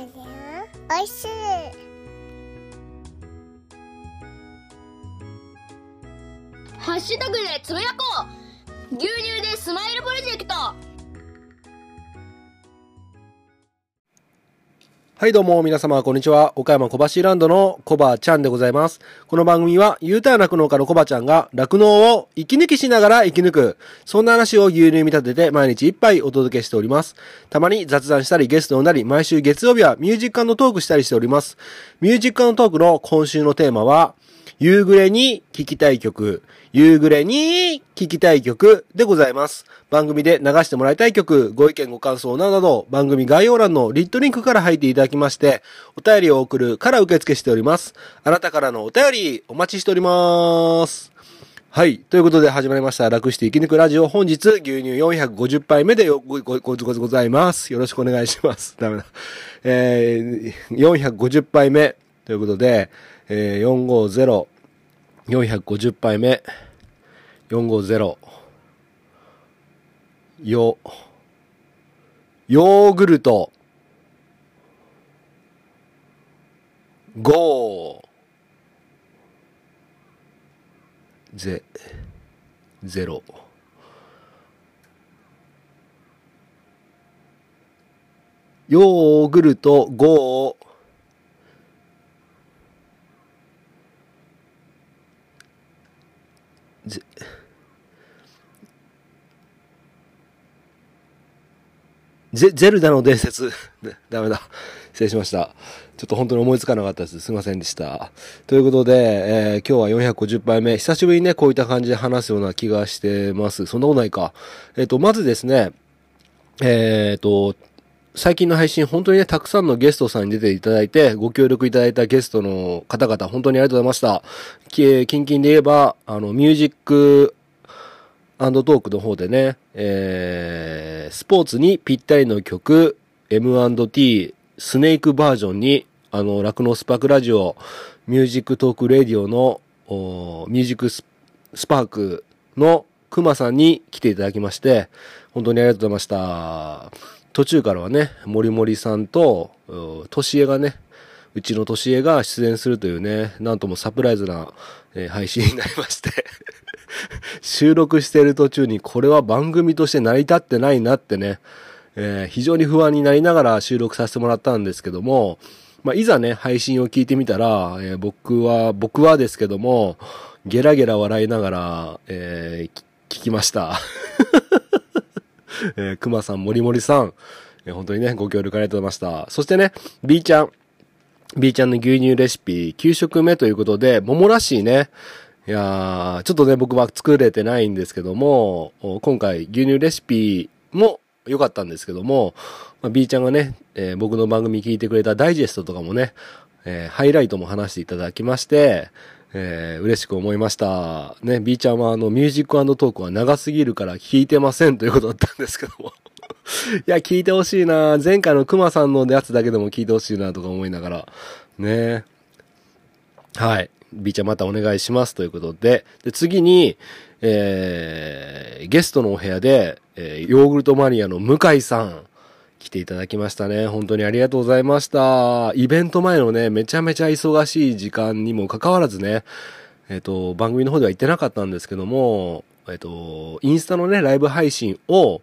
おいしい。ハッシュタグでつぶやこう。牛乳でスマイルプロジェクト。はいどうも皆様こんにちは。岡山小橋ランドのコバちゃんでございます。この番組は U ターン酪農家のコバちゃんが酪農を息抜きしながら生き抜く。そんな話を牛乳に見立てて毎日いっぱいお届けしております。たまに雑談したりゲストになり、毎週月曜日はミュージックトークしたりしております。ミュージックトークの今週のテーマは、夕暮れに聴きたい曲、夕暮れに聴きたい曲でございます。番組で流してもらいたい曲、ご意見ご感想などなど、番組概要欄のリットリンクから入っていただきまして、お便りを送るから受付しております。あなたからのお便り、お待ちしております。はい。ということで始まりました。楽して生き抜くラジオ。本日、牛乳450杯目でよご、ご、ご、ご、ございます。よろしくお願いします。ダメだ。えー、450杯目ということで、えー、450、450杯目、450、よ、ヨーグルト、5、ゼ、ゼロ。ヨーグルト。5、ゼ、ゼ、ルダの伝説。ダメだ。失礼しました。ちょっと本当に思いつかなかったです。すいませんでした。ということで、えー今日は450杯目。久しぶりにね、こういった感じで話すような気がしてます。そんなことないか。えっ、と、まずですね、えっ、と、最近の配信、本当にね、たくさんのゲストさんに出ていただいて、ご協力いただいたゲストの方々、本当にありがとうございました。き近々で言えば、あの、ミュージックトークの方でね、えー、スポーツにぴったりの曲、M&T、スネークバージョンに、あの、ラクノスパークラジオ、ミュージックトークレディオの、ミュージックスパークのクマさんに来ていただきまして、本当にありがとうございました。途中からはね、森森さんと、うとしえがね、うちのとしえが出演するというね、なんともサプライズな、えー配信になりまして、収録している途中にこれは番組として成り立ってないなってね、えー非常に不安になりながら収録させてもらったんですけども、まあ、いざね、配信を聞いてみたら、えー僕は、僕はですけども、ゲラゲラ笑いながら、えー聞きました。えー、熊さん、森森さん、えー本当にね、ご協力ありがとうございました。そしてね、B ちゃん、B ちゃんの牛乳レシピ、9食目ということで、桃らしいね。いやー、ちょっとね、僕は作れてないんですけども、今回牛乳レシピも良かったんですけども、まあ、B ちゃんがね、えー僕の番組聞いてくれたダイジェストとかもね、えーハイライトも話していただきまして、えー嬉しく思いました。ね、B ちゃんはあの、ミュージックトークは長すぎるから聞いてませんということだったんですけども。いや、聞いてほしいな前回の熊さんのやつだけでも聞いてほしいなとか思いながら。ねはい。B ちゃんまたお願いしますということで。で、次に、えー、ゲストのお部屋で、えーヨーグルトマニアの向井さん、来ていただきましたね。本当にありがとうございました。イベント前のね、めちゃめちゃ忙しい時間にもかかわらずね、えっ、と、番組の方では言ってなかったんですけども、えっ、と、インスタのね、ライブ配信を、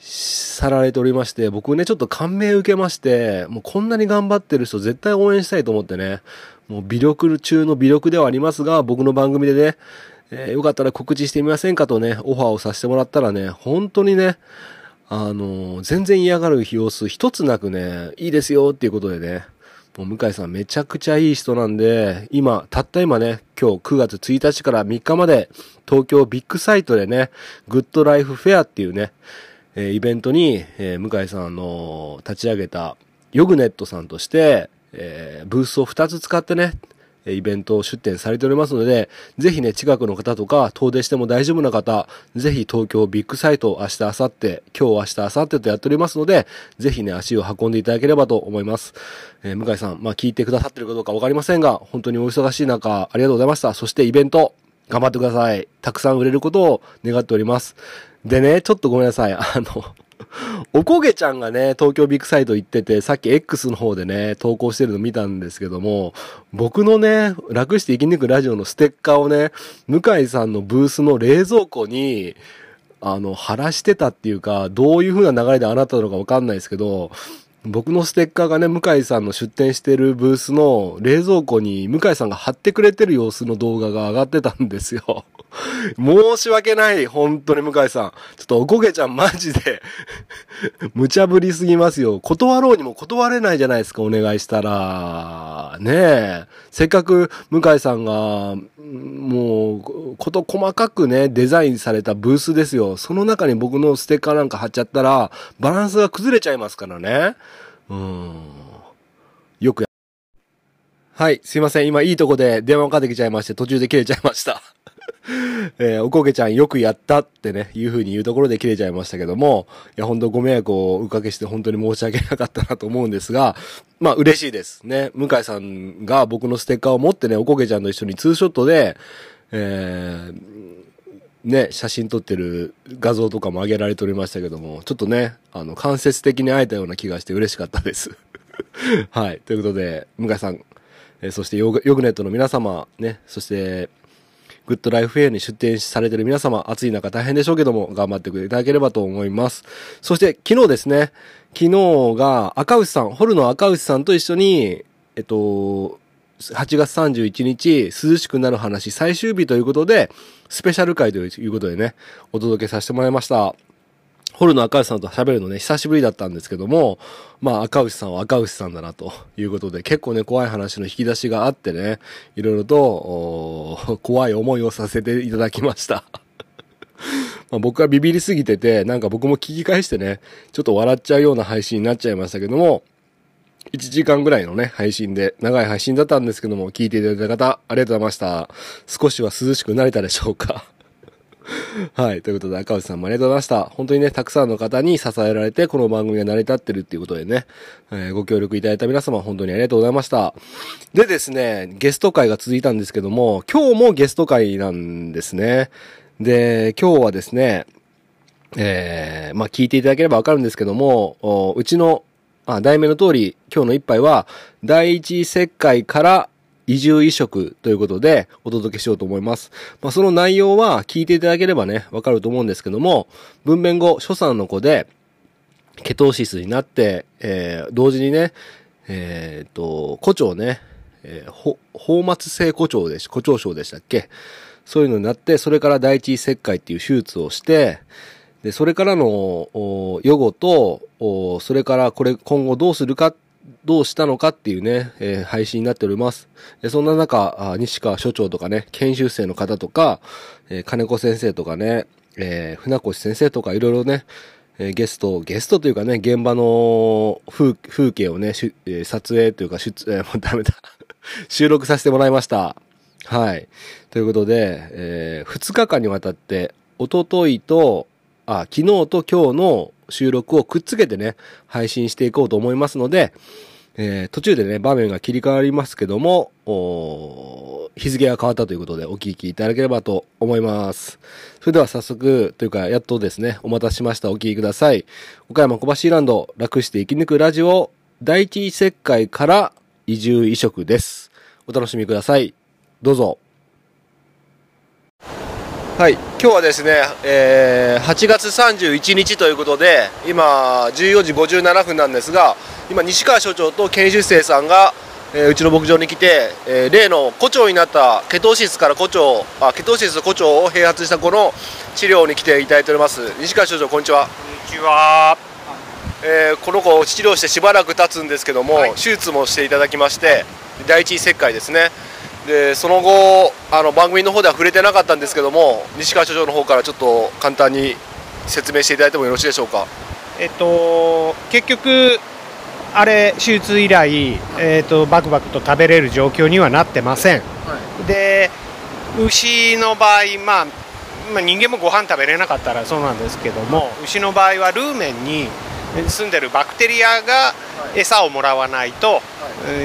さられておりまして、僕ね、ちょっと感銘受けまして、もうこんなに頑張ってる人絶対応援したいと思ってね、もう微力中の微力ではありますが、僕の番組でね、えーよかったら告知してみませんかとね、オファーをさせてもらったらね、本当にね、あの全然嫌がる様子一つなくね、いいですよっていうことでね、もう向井さんめちゃくちゃいい人なんで、今、たった今ね、今日9月1日から3日まで、東京ビッグサイトでね、グッドライフフェアっていうね、えイベントに、え向井さんの立ち上げたヨグネットさんとして、えブースを2つ使ってね、イベントを出展されておりますので、ぜひね、近くの方とか、遠出しても大丈夫な方、ぜひ東京ビッグサイト明日、明後日、今日、明日、明後日とやっておりますので、ぜひね、足を運んでいただければと思います。えー向井さん、まあ、聞いてくださってるかどうかわかりませんが、本当にお忙しい中、ありがとうございました。そしてイベント、頑張ってください。たくさん売れることを願っております。でね、ちょっとごめんなさい。あの、おこげちゃんがね、東京ビッグサイト行ってて、さっき X の方でね、投稿してるの見たんですけども、僕のね、楽して生き抜くラジオのステッカーをね、向井さんのブースの冷蔵庫に、あの、貼らしてたっていうか、どういう風な流れであなたのかわかんないですけど、僕のステッカーがね、向井さんの出店してるブースの冷蔵庫に向井さんが貼ってくれてる様子の動画が上がってたんですよ。申し訳ない。本当に向井さん。ちょっとおこげちゃんマジで無茶ぶりすぎますよ。断ろうにも断れないじゃないですか、お願いしたら。ねえ。せっかく向井さんが、もう、こと細かくね、デザインされたブースですよ。その中に僕のステッカーなんか貼っちゃったら、バランスが崩れちゃいますからね。うん。よくや、はい、すいません。今いいとこで電話かかってきちゃいまして、途中で切れちゃいました。えー、おこげちゃんよくやったってね、いう風に言うところで切れちゃいましたけども、いや、本当ご迷惑をおかけして本当に申し訳なかったなと思うんですが、まあ嬉しいです。ね。向井さんが僕のステッカーを持ってね、おこげちゃんと一緒にツーショットで、えー、ね、写真撮ってる画像とかも上げられておりましたけども、ちょっとね、あの、間接的に会えたような気がして嬉しかったです。はい。ということで、向井さん、えー、そしてヨグネットの皆様、ね、そして、グッドライフェアに出展されてる皆様、暑い中大変でしょうけども、頑張ってくれいただければと思います。そして昨日ですね、昨日が赤牛さん、ホルの赤牛さんと一緒に、えっと、8月31日、涼しくなる話最終日ということで、スペシャル回ということでね、お届けさせてもらいました。ホルの赤牛さんと喋るのね、久しぶりだったんですけども、まあ赤牛さんは赤牛さんだなということで、結構ね、怖い話の引き出しがあってね、いろいろと、怖い思いをさせていただきました。ま僕はビビりすぎてて、なんか僕も聞き返してね、ちょっと笑っちゃうような配信になっちゃいましたけども、1時間ぐらいのね、配信で、長い配信だったんですけども、聞いていただいた方、ありがとうございました。少しは涼しくなれたでしょうか はい。ということで、赤内さんもありがとうございました。本当にね、たくさんの方に支えられて、この番組が成り立ってるっていうことでね、えー、ご協力いただいた皆様、本当にありがとうございました。でですね、ゲスト会が続いたんですけども、今日もゲスト会なんですね。で、今日はですね、えー、まあ、聞いていただければわかるんですけども、うちの、あ、題名の通り、今日の一杯は、第一石灰から移住移植ということでお届けしようと思います。まあ、その内容は聞いていただければね、わかると思うんですけども、分娩後、初産の子で、ケトーシスになって、えー、同時にね、えー、っと、胡蝶ね、えー、ほ、放末性胡蝶でし、胡蝶症でしたっけ？そういうのになって、それから第一切開っていう手術をして、で、それからの、予後と、それからこれ今後どうするかどうしたのかっていうね、えー、配信になっております。でそんな中、西川所長とかね、研修生の方とか、えー、金子先生とかね、えー、船越先生とかいろいろね、え、ゲスト、ゲストというかね、現場の風景をね、え、撮影というか、出、え、もうダメだ。収録させてもらいました。はい。ということで、え、2日間にわたって、おとといと、あ、昨日と今日の収録をくっつけてね、配信していこうと思いますので、えー、途中でね、場面が切り替わりますけども、日付が変わったということでお聞きいただければと思います。それでは早速、というか、やっとですね、お待たせしました。お聞きください。岡山小橋ランド、楽して生き抜くラジオ、第一石灰から移住移植です。お楽しみください。どうぞ。はい、今日はですね、えー、8月31日ということで、今、14時57分なんですが、今、西川所長と研修生さんが、えー、うちの牧場に来て、えー、例の胡蝶になったケトーシスから胡蝶、あケトーシス胡蝶を併発した子の治療に来ていただいております。西川所長、こんにちは。こんにちは。えー、この子を治療してしばらく経つんですけども、はい、手術もしていただきまして、第一切開ですね。でその後あの番組の方では触れてなかったんですけども西川所長の方からちょっと簡単に説明していただいてもよろしいでしょうか？えっと結局あれ手術以来、えっと、バクバクと食べれる状況にはなってません、はい、で牛の場合、まあ、まあ人間もご飯食べれなかったらそうなんですけども牛の場合はルーメンに住んでるバクテリアが餌をもらわないと、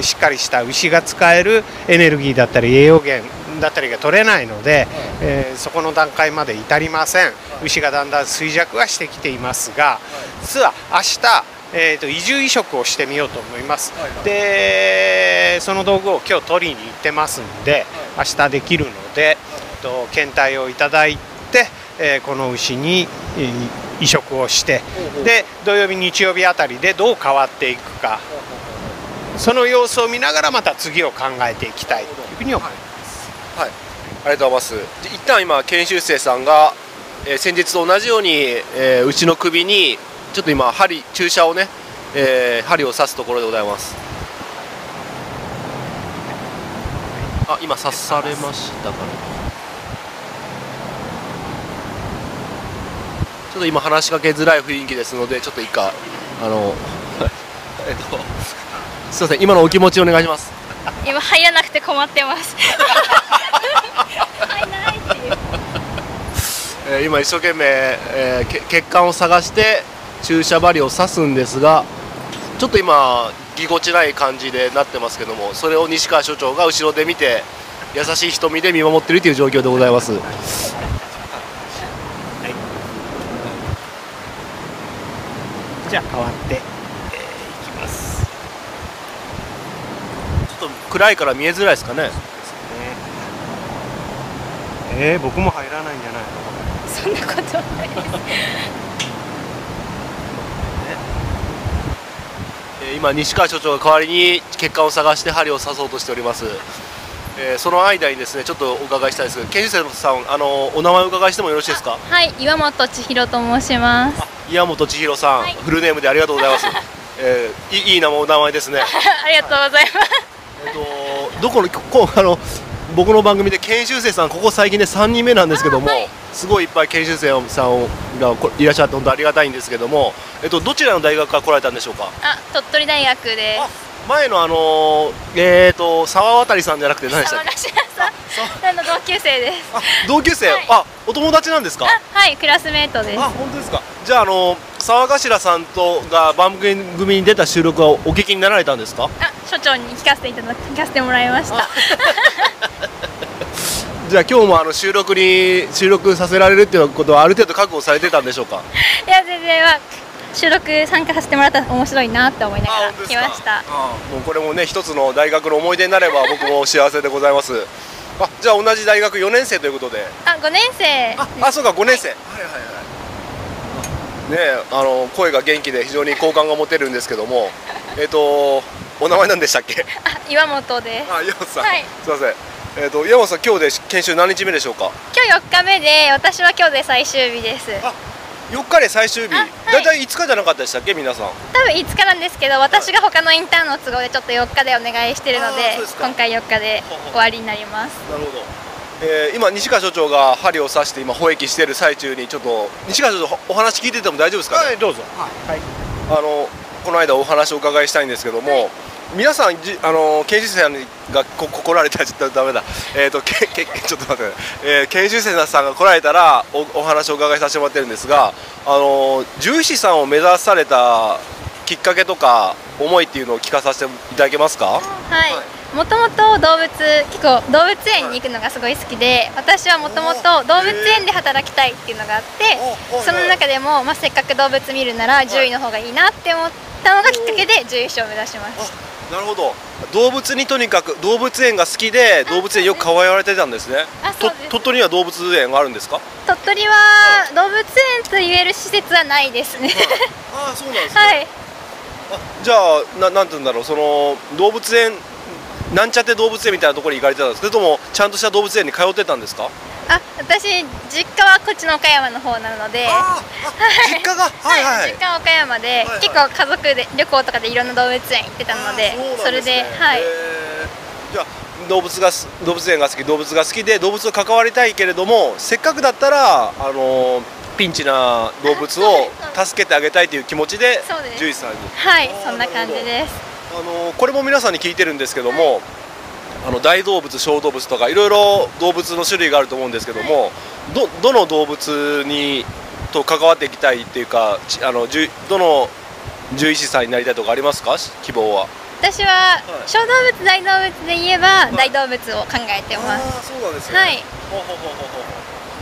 しっかりした牛が使えるエネルギーだったり栄養源だったりが取れないので、えーそこの段階まで至りません。牛がだんだん衰弱はしてきていますが実は明日えー、と移住移植をしてみようと思います、でその道具を今日取りに行ってますんで、明日できるので、えっと検体をいただいて、えーこの牛に、えー移植をしてで土曜日日曜日あたりでどう変わっていくかその様子を見ながらまた次を考えていきたいというふうに思います。はい、ありがとうございます。で一旦今研修生さんが、えー先日と同じように、えー牛の首にちょっと今針注射をね、えー針を刺すところでございます。あ、今刺されましたかね。ょっと今話しかけづらい雰囲気ですので、ちょっと一回あの えっと。すいません今のお気持ちお願いします。今入らなくて困ってます。入らないっていうえー今一生懸命、えーけ血管を探して注射針を刺すんですがちょっと今ぎこちない感じでなってますけどもそれを西川所長が後ろで見て優しい瞳で見守っているという状況でございますじゃあ変わって、えーいきます。ちょっと暗いから見えづらいですかね。えー、僕も入らないんじゃないの？そんなことはないです。えー今西川所長が代わりに血管を探して針を刺そうとしております、えーその間にですねちょっとお伺いしたいですけど研修生さんあのお名前伺いしてもよろしいですか？はい岩本千尋と申します。岩本千尋さん、はい。フルネームでありがとうございます、えーいいいい名前お名前ですね。ありがとうございます。えっと、どこのこうあの僕の番組で研修生さんここ最近で3人目なんですけども、すごいいっぱい研修生さんがこいらっしゃって本当ありがたいんですけども、えっと、どちらの大学から来られたんでしょうか？あ鳥取大学であ前のあのーえー、と沢渡さんじゃなくて何でしたっけ？さん。あの同級生です。あ同級生、はい。あお友達なんですか？あはいクラスメートです。あ本当ですか。じゃあ、あのー沢頭さんとが番組に出た収録はお聞きになられたんですか？あ所長に聞かせていただ聞かせてもらいました。じゃあ今日もあの収録に収録させられるっていうことはある程度覚悟されてたんでしょうか？いや全然は収録参加させてもらったら面白いなって思いながら来ました。もうこれもね一つの大学の思い出になれば 僕も幸せでございます。あじゃあ同じ大学4年生ということで。あ5年生。ああそうか5年生。はいはいはいねえあの声が元気で非常に好感が持てるんですけども。えっ、とお名前なんでしたっけ？あ岩本です。あ岩本さん、はい。すいません。えっ、と岩本さん今日で研修何日目でしょうか？今日4日目で私は今日で最終日です。あ4日で最終日、あはい。だいたい5日じゃなかったでしたっけ？皆さん。多分5日なんですけど私が他のインターンの都合でちょっと4日でお願いしてるので今回4日で終わりになります。なるほど、えー今西川所長が針を刺して今保液している最中にちょっと西川所長お話聞いてても大丈夫ですか、ね？はい、どうぞ。はい。あのこの間お話をお伺いしたいんですけども、皆さんじあの研修生さんがここ来られたらちょっとダメだ。えっ、とけけちょっと待って、えー研修生さんが来られたらおお話をお伺いさせてもらってるんですがあの獣医師さんを目指されたきっかけとか思いっていうのを聞かさせていただけますか？はい。もともと動物結構動物園に行くのがすごい好きで私はもともと動物園で働きたいっていうのがあってその中でも、まあ、せっかく動物見るなら獣医の方がいいなって思ったのがきっかけで獣医師を目指しましたなるほど。動物にとにかく動物園が好きで動物園よく可愛がられてたんですね。鳥取には動物園があるんですか？鳥取は動物園と言える施設はないですね。ああそうなんですね、はい。あじゃあななんて言うんだろう。その動物園なんちゃって動物園みたいなところに行かれてたんですそれともちゃんとした動物園に通ってたんですか？あ私実家はこっちの岡山の方なので。ああ実家が？はいはい、実家は岡山で、はい結構家族で旅行とかでいろんな動物園行ってたのであーうなんそれではい。じゃあ動物がす動物園が好き動物が好きで動物と関わりたいけれどもせっかくだったらあのピンチな動物を 助けてあげたいという気持ちで獣医さんに。はいそんな感じです。あのこれも皆さんに聞いてるんですけども、あの大動物小動物とかいろいろ動物の種類があると思うんですけども、どどの動物にと関わっていきたいっていうかちあのどの獣医師さんになりたいとかありますか？希望は。私は小動物大動物で言えばい。大動物を考えてます、ああそうなんですね。はい。ほうほうほうほうほ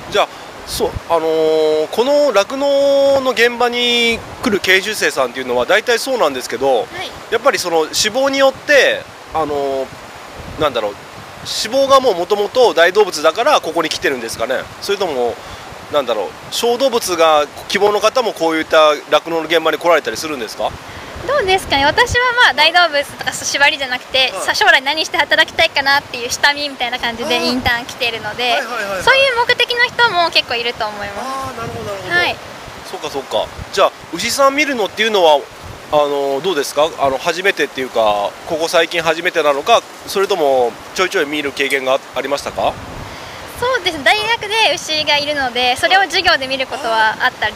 うじゃあそうあのーこの酪農の現場に来る研修生さんっていうのは大体そうなんですけどはい。やっぱりその脂肪によってあのーなんだろう脂肪がもうもともと大動物だからここに来てるんですかね。それともなんだろう小動物が希望の方もこういった酪農の現場に来られたりするんですか？どうですかね。私はまあ大動物とか縛りじゃなくて、はい。さ将来何して働きたいかなっていう下見みたいな感じでインターン来ているので、はいはいはいはい。そういう目的の人も結構いると思いまああなるほどなるほすはい。そうかそうか。じゃあ牛さん見るのっていうのはあのどうですか？あの初めてっていうかここ最近初めてなのかそれともちょいちょい見る経験がありましたか？そうです。ね大学で牛がいるのでそれを授業で見ることはあったり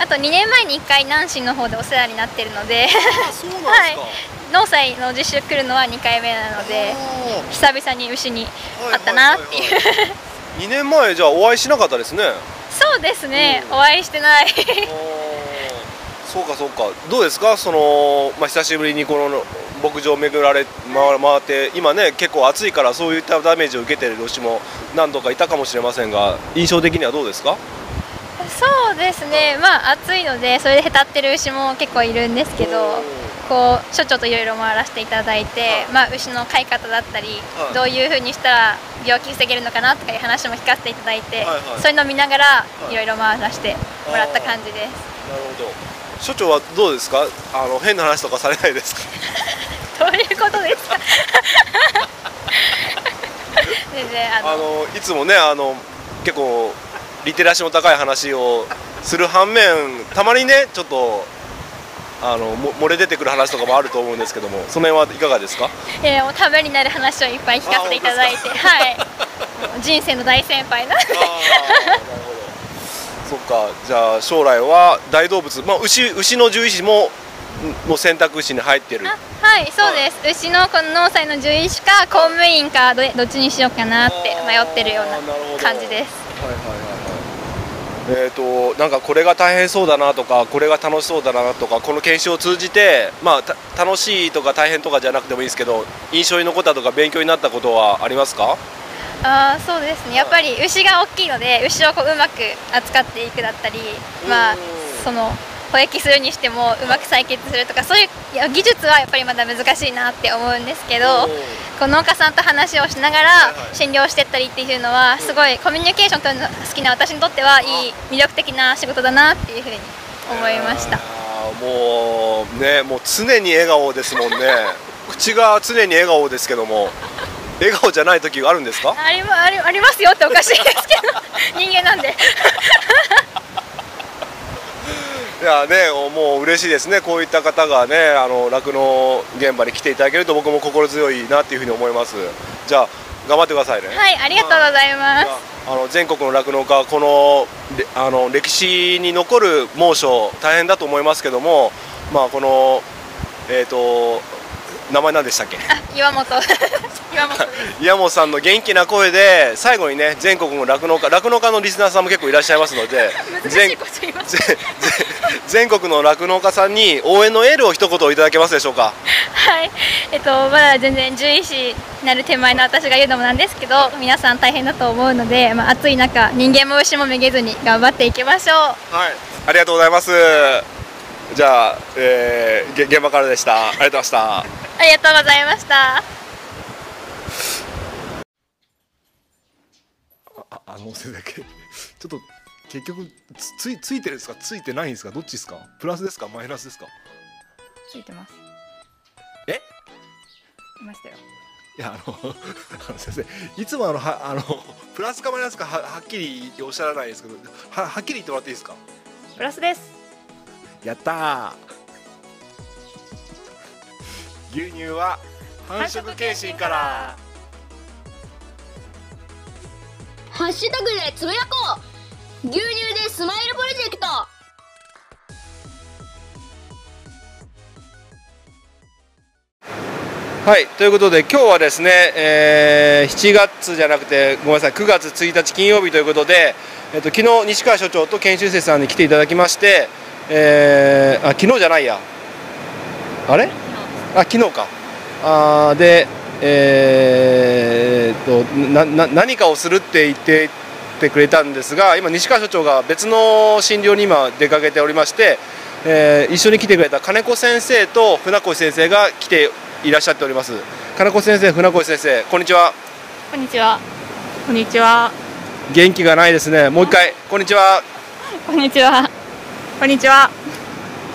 あと2年前に1回南進の方でお世話になってるのではい。農祭の実習来るのは2回目なので久々に牛に会ったなっていう。2年前じゃあお会いしなかったですね。そうですね、うんお会いしてないそうかそうか。どうですか？その、まあ、久しぶりにこの牧場を巡られ回回って今ね結構暑いからそういったダメージを受けている牛も何度かいたかもしれませんが印象的にはどうですか？そうですね。まあ暑いのでそれでへたってる牛も結構いるんですけどこう所長といろいろ回らせていただいて、まあ、牛の飼い方だったり、はい。どういうふうにしたら病気防げるのかなとかいう話も聞かせていただいて、はいはい。そういうのを見ながらいい。ろいろ回らせてもらった感じです。なるほど所長はどうですか？あの変な話とかされないですか？どういうことですか？全然あのあのいつもねあの結構リテラシーの高い話をする反面たまにねちょっとあのも漏れ出てくる話とかもあると思うんですけどもその辺はいかがですか？えーもうためになる話をいっぱい聞かせていただいて、はい、人生の大先輩な。のでそっか。じゃあ将来は大動物、まあ、牛牛の獣医師もんの選択肢に入ってる。あはいそうです、牛のこの農祭の獣医師か公務員かどどっちにしようかなって迷ってるような感じです。はいはいはいはい。えー、となんかこれが大変そうだなとかこれが楽しそうだなとかこの研修を通じて、まあ、た楽しいとか大変とかじゃなくてもいいですけど印象に残ったとか勉強になったことはありますか？あーそうですね。やっぱり牛が大きいので牛をこううまく扱っていくだったりまあうんその保育するにしてもうまく採血するとかそういう技術はやっぱりまだ難しいなって思うんですけどこう農家さんと話をしながら診療してったりっていうのはすごいコミュニケーション取るのが好きな私にとってはいい魅力的な仕事だなっていうふうに思いました。もうねもう常に笑顔ですもんね。口が常に笑顔ですけども笑顔じゃない時があるんですか？ありまありありますよっておかしいですけど 人間なんで。いやねもう嬉しいですね。こういった方がねあの酪農現場に来ていただけると僕も心強いなっていうふうに思います。じゃあ頑張ってくださいね。はいありがとうございます。あの全国の酪農家このれあの歴史に残る猛暑大変だと思いますけどもまあこのえっ、と名前何でしたっけ？あ岩本。岩本 岩本さんの元気な声で最後にね全国の酪農家酪農家のリスナーさんも結構いらっしゃいますので 全国の酪農家さんに応援のエールを一言いただけますでしょうか？はい、えっと、まだ全然獣医師になる手前の私が言うのもなんですけど皆さん大変だと思うので、まあ、暑い中人間も牛もめげずに頑張っていきましょう。はい。ありがとうございます。じゃあ、えー、げ現場からでした。ありがとうございましたありがとうございました。ああのせだけ。ちょっと結局つついついてるんですか？ついてないんですか？どっちですか？プラスですか？マイナスですか？ついてます。え？いましたよ。いやあの あの先生いつもあのはあの プラスかマイナスかははっきりおっしゃらないですけどははっきり言ってもらっていいですか？プラスです。やったー牛乳は繁殖検診から。ハッシュタグでつぶやこう。牛乳でスマイルプロジェクト。はいということで今日はですね、えー7月じゃなくてごめんなさい9月1日金曜日ということで、えっと昨日西川所長と研修生さんに来ていただきまして、えーあ昨日じゃないや。あれ？あ昨日か。あーでえーっとなな何かをするって言っててくれたんですが今西川所長が別の診療に今出かけておりまして、えー一緒に来てくれた金子先生と船越先生が来ていらっしゃっております。金子先生船越先生こんにちは。こんにちは。こんにちは。元気がないですね。もう一回こんにちは。こんにちは。こんにちは。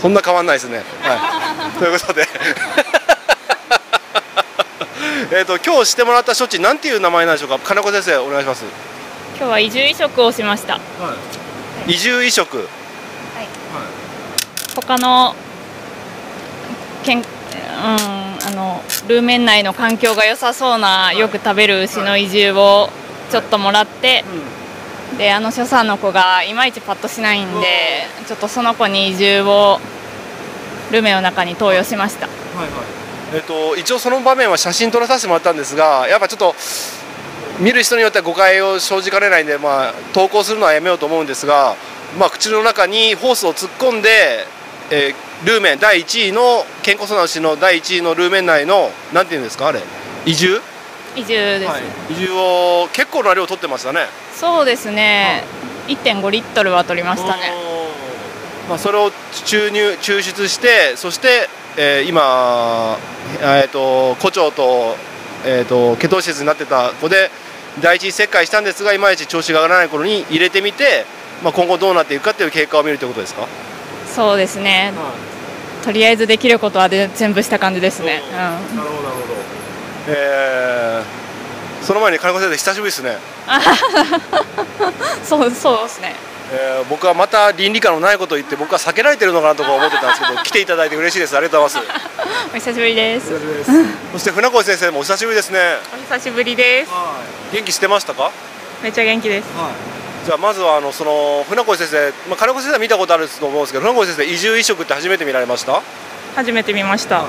そんな変わんないですね。はい。ということで。えっと今日してもらった処置なんていう名前なんでしょうか？金子先生お願いします。今日は移住移植をしました。移住移植。他のけん、うん、あのルーメン内の環境が良さそうな、よく食べる牛の移住をちょっともらって、であの所産の子がいまいちパッとしないんで、ちょっとその子に移住をルメの中に投与しました。はいはいえっと一応その場面は写真撮らさせてもらったんですがやっぱちょっと見る人によっては誤解を生じかねないんで、まあ、投稿するのはやめようと思うんですが、まあ、口の中にホースを突っ込んで、えールーメン第1位の健康そうな牛の第1位のルーメン内のなんていうんですかあれ移住、移住です、移住を結構な量取ってましたね。そうですね、1.5リットルは取りましたね。まあ、それを注入抽出してそして、えー今、えー、と胡蝶と,、えー、とケトシスになってた子で第一次切開したんですがいまいち調子が上がらない頃に入れてみて、まあ、今後どうなっていくかっていう経過を見るということですか？そうですね、とりあえずできることはで全部した感じですね。うん。なるほどなるほど、えーその前に金子先生久しぶりですね、そうそうですね。えー僕はまた倫理観のないことを言って僕は避けられてるのかなとか思ってたんですけど 来ていただいて嬉しいです。ありがとうございます。お久しぶりです。そして船越先生もお久しぶりですね。お久しぶりです。元気してましたか？めっちゃ元気です。じゃあまずはあのその船越先生、まあ、金子先生は見たことあると思うんですけど船越先生移住移植って初めて見られました？初めて見ました。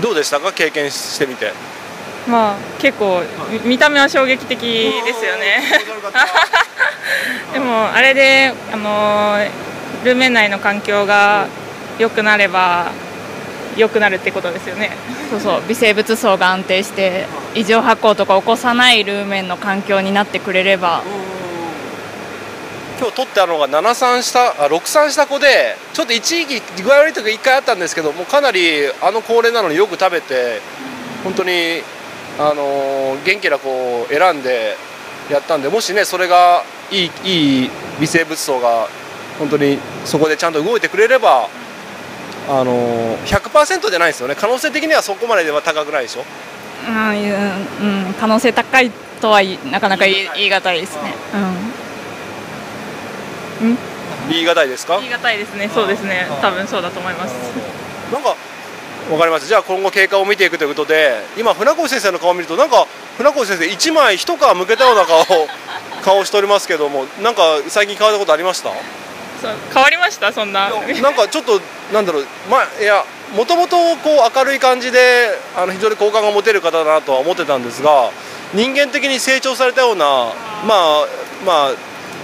どうでしたか？経験してみてまあ結構み見た目は衝撃的ですよね。でもあれであのールーメン内の環境が良くなれば良くなるってことですよね。そうそう微生物層が安定して異常発酵とか起こさないルーメンの環境になってくれれば今日取ってあるのが73したあ63した子でちょっと一時期具合悪い時1回あったんですけどもうかなりあの高齢なのによく食べて本当にあのー元気な子を選んでやったんでもしねそれがいいいい微生物層が本当にそこでちゃんと動いてくれればあのー100%じゃないですよね可能性的にはそこまででは高くないでしょ？うん、うん、可能性高いとはなかなか言い難いですね。言い難いですか？言い難いですね。そうですね。多分そうだと思います。なんかわかりました。じゃあ今後経過を見ていくということで今船越先生の顔を見るとなんか船越先生一枚一皮むけたような顔 顔をしておりますけどもなんか最近変わったことありました？変わりましたそんな。なんかちょっとなんだろうまあいやもともとこう明るい感じであの非常に好感が持てる方だなとは思ってたんですが人間的に成長されたようなまあまあ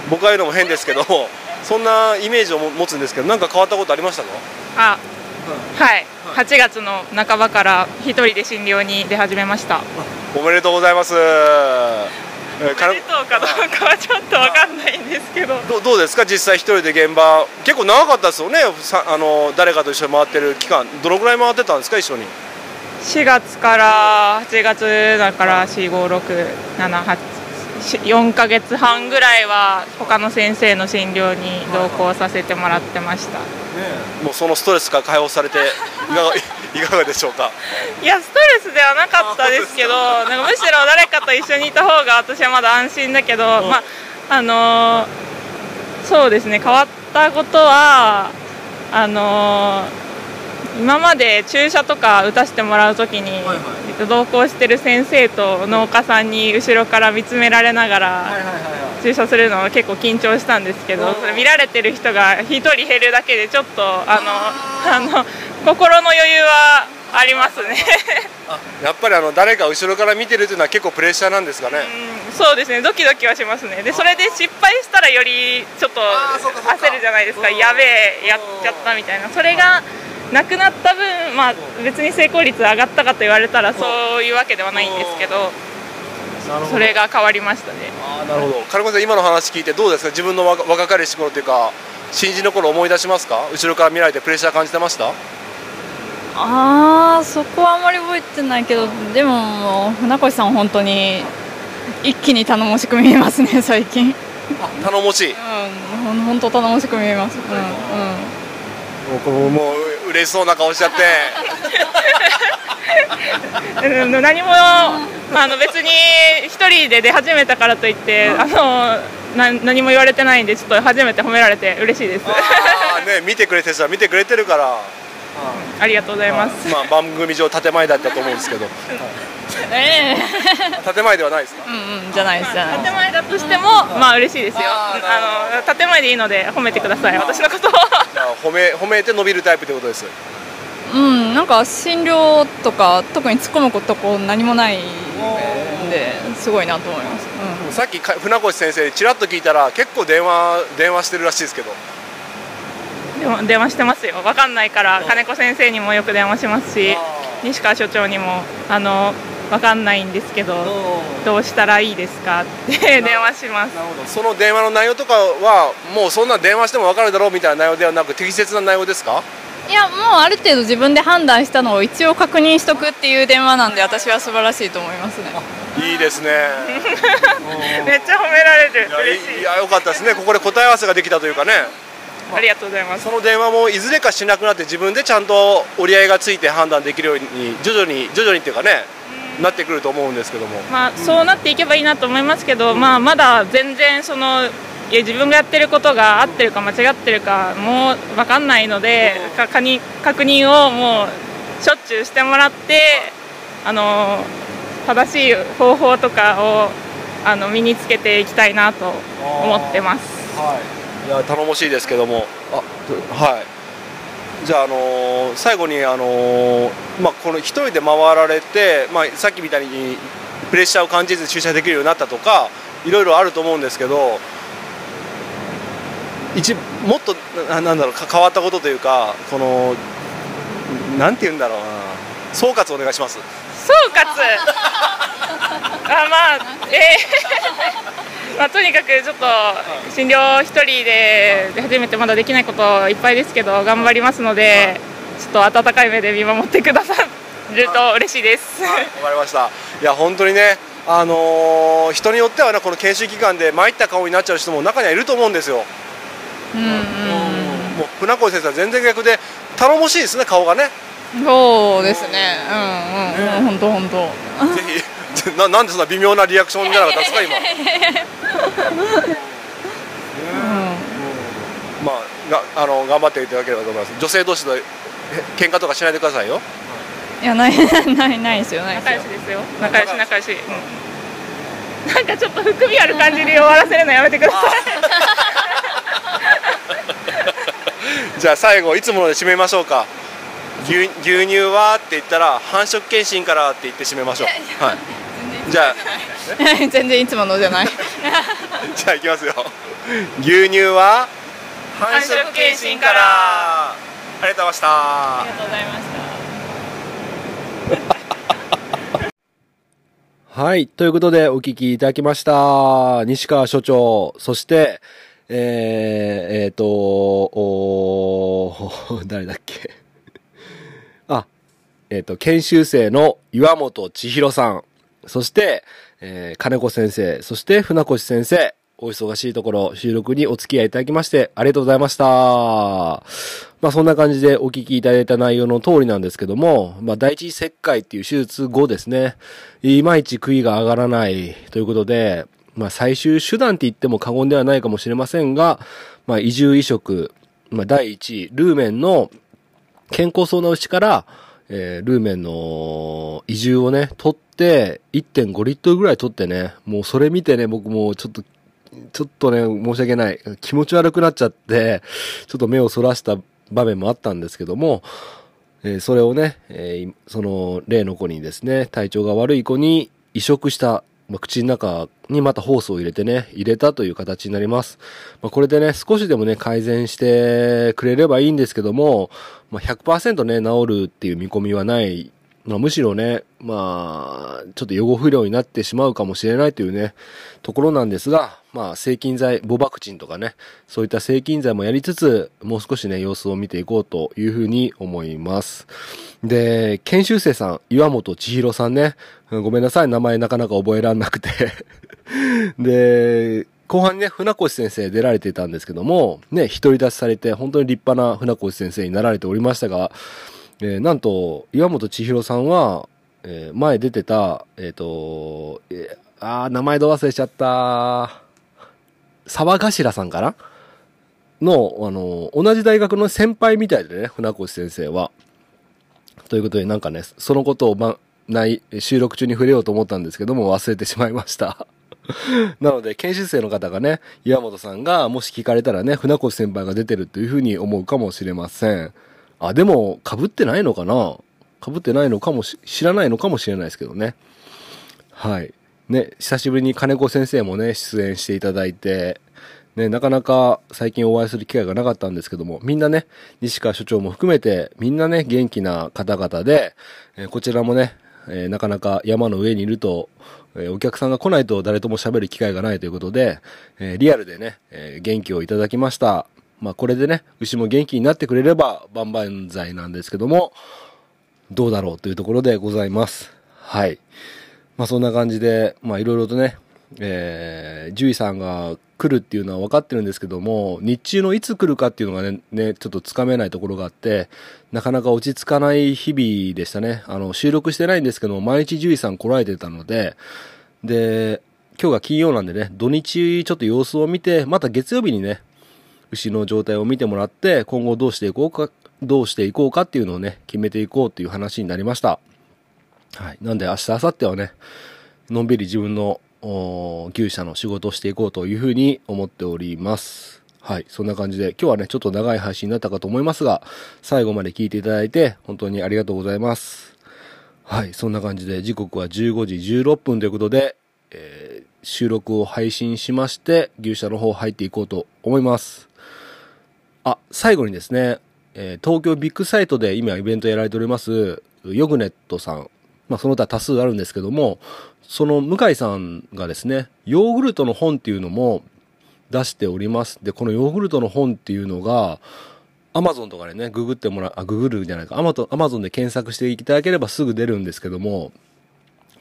僕が言うのも変ですけどそんなイメージをも持つんですけどなんか変わったことありましたか？あ、はい。8月の半ばから一人で診療に出始めました。おめでとうございます。えーおめでとうかどうかはちょっとわかんないんですけど。どうどうですか？実際一人で現場結構長かったですよね？さあの誰かと一緒に回ってる期間どのぐらい回ってたんですか？一緒に4月から8月だから456784ヶ月半ぐらいは他の先生の診療に同行させてもらってました。もうそのストレスから解放されて いかがいかがでしょうか？いやストレスではなかったですけど なんかむしろ誰かと一緒にいた方が私はまだ安心だけど、まああのーそうですね変わったことはあのー今まで注射とか打たせてもらうときに、えっと同行してる先生と農家さんに後ろから見つめられながら注射するのは結構緊張したんですけどそれ見られてる人が1人減るだけでちょっとあのあの心の余裕はありますね。やっぱりあの誰か後ろから見てるというのは結構プレッシャーなんですかね、うんそうですね。ドキドキはしますね。でそれで失敗したらよりちょっと焦るじゃないですか。やべえやっちゃったみたいな。それがなくなった分、まあ、別に成功率上がったかと言われたらそういうわけではないんですけどそれが変わりましたね。あーなるほど。金子さん今の話聞いてどうですか？自分の若若かりし頃というか新人の頃思い出しますか？後ろから見られてプレッシャー感じてました？ああそこはあんまり覚えてないけどでも船越さん本当に一気に頼もしく見えますね 最近。頼もしい。うんほん本当頼もしく見えます。うんうん。僕ももう嬉しそうな顔しちゃって。うん何も、まあ、あの別に一人で出始めたからといって、あのな何も言われてないんでちょっと初めて褒められて嬉しいです。あーね見てくれてる人は見てくれてるからありがとうございます。まあ番組上建前だったと思うんですけど。え建前ではないですか？えうんうんじゃないですじゃない建前だとしてもまあ嬉しいですよ。あの建前でいいので褒めてください。私のことを。褒め褒めて伸びるタイプということです？うんなんか診療とか特に突っ込むことこう何もないんですごいなと思います、さっきか船越先生にちらっと聞いたら結構電話電話してるらしいですけどでも電話してますよ。分かんないから金子先生にもよく電話しますし西川所長にもあの分かんないんですけどどうしたらいいですか？って電話します。その電話の内容とかはもうそんな電話しても分かるだろうみたいな内容ではなく適切な内容ですか？うん、いやもうある程度自分で判断したのを一応確認しとくっていう電話なんで私は素晴らしいと思いますね。いいですね。めっちゃ褒められる。いや嬉しいいやよかったですね。ここで答え合わせができたというかねあ。りがとうございます。その電話もいずれかしなくなって自分でちゃんと折り合いがついて判断できるように徐々に徐々にっていうかねなってくると思うんですけども。まあ、そうなっていけばいいなと思いますけど、まあ、まだ全然そのいや自分がやってることが合ってるか間違ってるかもう分かんないのでかかに確認をもうしょっちゅうしてもらってあの正しい方法とかをあの身につけていきたいなと思ってます。はい、いや頼もしいですけども。あはい。じゃあ、あのー最後に、あのーまあ、この一人で回られて、まあ、さっきみたいにプレッシャーを感じず駐車できるようになったとかいろいろあると思うんですけど一もっとななんだろう変わったことというかこのなんて言うんだろうな。総括お願いします。総括？あまあえー。まあ、とにかくちょっと診療一人で初めてまだできないこといっぱいですけど頑張りますのでちょっと温かい目で見守ってくださると嬉しいです。わかりました。いや本当にね、あのー人によってはねこの研修期間で参った顔になっちゃう人も中にはいると思うんですよ。うんうん。もう船越先生は全然逆で頼もしいですね顔がね。そうですね。うんうん。本当本当。ぜひ ななんでそんな微妙なリアクションじゃなかったんですか今。まあがあの頑張っていただければと思います。女性同士でへ喧嘩とかしないでくださいよ。いやない ないないですよないですよ仲良しですよ。仲良し仲良し。うんなんかちょっと含みある感じで終わらせるのやめてください。じゃあ最後いつもので締めましょうか。牛牛乳は？って言ったら繁殖検診からって言って締めましょう。はい。じゃあ。全然いつものじゃない じゃあ行きますよ牛乳は？繁殖検診からありがとうございましたありがとうございましたはい。ということで、お聞きいただきました。西川所長、そして、えー、えーと、おー 誰だっけ？あ、えっ、と、研修生の岩本千尋さん、そして、えー金子先生、そして船越先生、お忙しいところ、収録にお付き合いいただきまして、ありがとうございました。まあそんな感じでお聞きいただいた内容の通りなんですけども、まあ第一切開っていう手術後ですね、いまいち食いが上がらないということで、まあ最終手段って言っても過言ではないかもしれませんが、まあ移住移植、まあ第一、ルーメンの健康そうな牛から、えールーメンの移住をね、取って、1.5リットルぐらい取ってね、もうそれ見てね、僕もうちょっと、ちょっとね、申し訳ない。気持ち悪くなっちゃって、ちょっと目をそらした場面もあったんですけども、えーそれをね、えーその例の子にですね、体調が悪い子に移植したまあ、口の中にまたホースを入れてね、入れたという形になります。まあ、これでね、少しでもね、改善してくれればいいんですけども、まあ、100%ね、治るっていう見込みはないまあ、むしろね、まあ、ちょっと予後不良になってしまうかもしれないというね、ところなんですが、まあ、制菌剤、ボバクチンとかね、そういった制菌剤もやりつつ、もう少しね、様子を見ていこうというふうに思います。で、研修生さん、岩本千尋さんね、ごめんなさい、名前なかなか覚えらんなくて で、後半にね、船越先生出られてたんですけども、ね、独り立ちされて、本当に立派な船越先生になられておりましたが、えー、なんと、岩本千尋さんは、えー、前出てた、えっ、ー、と、えー、あー、名前ど忘れしちゃった。沢頭さんかな？の、あの、同じ大学の先輩みたいでね、船越先生は。ということで、なんかね、そのことを、ま、ない、収録中に触れようと思ったんですけども、忘れてしまいました。なので、研修生の方がね、岩本さんがもし聞かれたらね、船越先輩が出てるというふうに思うかもしれません。あ、でも、被ってないのかな？被ってないのかもし、知らないのかもしれないですけどね。はい。ね、久しぶりに金子先生もね、出演していただいて、ね、なかなか最近お会いする機会がなかったんですけども、みんなね、西川所長も含めて、みんなね、元気な方々で、えー、こちらもね、えー、なかなか山の上にいると、えー、お客さんが来ないと誰とも喋る機会がないということで、えリアルでね、え元気をいただきました。まあこれでね、牛も元気になってくれれば万々歳なんですけども、どうだろうというところでございます。はい。まあそんな感じで、まあいろいろとね、えー、獣医さんが来るっていうのは分かってるんですけども、日中のいつ来るかっていうのがね、ね、ちょっとつかめないところがあって、なかなか落ち着かない日々でしたね。あの、収録してないんですけども、毎日獣医さん来られてたので、で、今日が金曜なんでね、土日ちょっと様子を見て、また月曜日にね、牛の状態を見てもらって、今後どうしていこうか、どうしていこうかっていうのをね、決めていこうっていう話になりました。はい。なんで明日、明後日はね、のんびり自分の牛舎の仕事をしていこうというふうに思っております。はい。そんな感じで、今日はね、ちょっと長い配信になったかと思いますが、最後まで聞いていただいて、本当にありがとうございます。はい。そんな感じで、時刻は15時16分ということで、えー、収録を配信しまして、牛舎の方入っていこうと思います。あ、最後にですね、えー、東京ビッグサイトで今イベントやられております、ヨグネットさん。まあ、その他多数あるんですけども、その向井さんがですね、ヨーグルトの本っていうのも出しております。で、このヨーグルトの本っていうのが、アマゾンとかでね、ググってもらうあ、ググるじゃないか、アマアマゾンで検索していただければすぐ出るんですけども、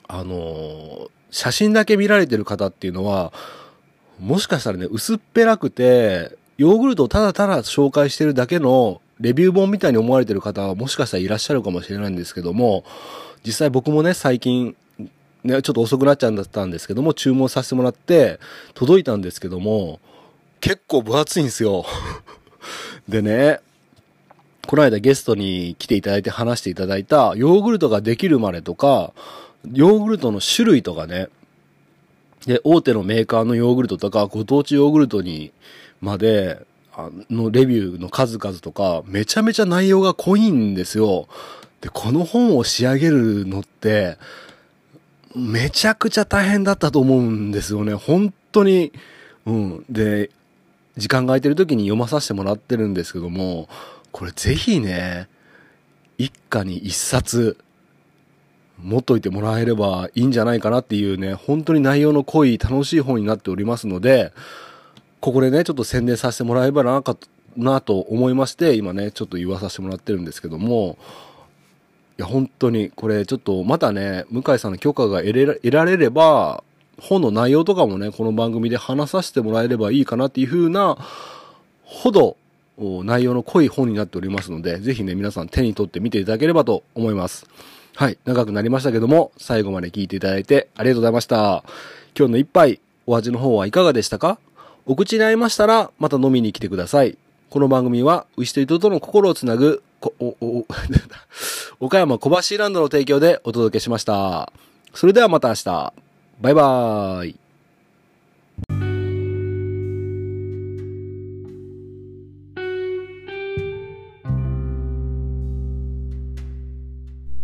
あのー、写真だけ見られてる方っていうのは、もしかしたらね、薄っぺらくて、ヨーグルトをただただ紹介してるだけのレビュー本みたいに思われてる方はもしかしたらいらっしゃるかもしれないんですけども、実際僕もね、最近、ね、ちょっと遅くなっちゃったんですけども、注文させてもらって、届いたんですけども、結構分厚いんですよ。でね、この間ゲストに来ていただいて話していただいた、ヨーグルトができるまでとか、ヨーグルトの種類とかね、で、大手のメーカーのヨーグルトとか、ご当地ヨーグルトにまで、あのレビューの数々とか、めちゃめちゃ内容が濃いんですよ。で、この本を仕上げるのって、めちゃくちゃ大変だったと思うんですよね。本当に。うん。で、時間が空いてる時に読まさせてもらってるんですけども、これぜひね、一家に一冊、持っといてもらえればいいんじゃないかなっていうね、本当に内容の濃い楽しい本になっておりますので、ここでね、ちょっと宣伝させてもらえばなかなと思いまして、今ね、ちょっと言わさせてもらってるんですけども、いや、本当に、これちょっと、またね、向井さんの許可が得られれば、本の内容とかもね、この番組で話させてもらえればいいかなっていう風な、ほど、内容の濃い本になっておりますので、ぜひね、皆さん手に取って見ていただければと思います。はい、長くなりましたけども、最後まで聞いていただいてありがとうございました。今日の一杯、お味の方はいかがでしたか？お口に合いましたら、また飲みに来てください。この番組は、牛と人との心をつなぐ、こ、お、お、岡山小橋ランドの提供でお届けしました。それではまた明日。バイバーイ。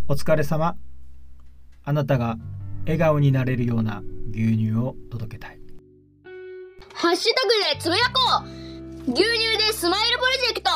お疲れ様。あなたが笑顔になれるような牛乳を届けたいハッシュタグでつぶやこう。牛乳でスマイルプロジェクト。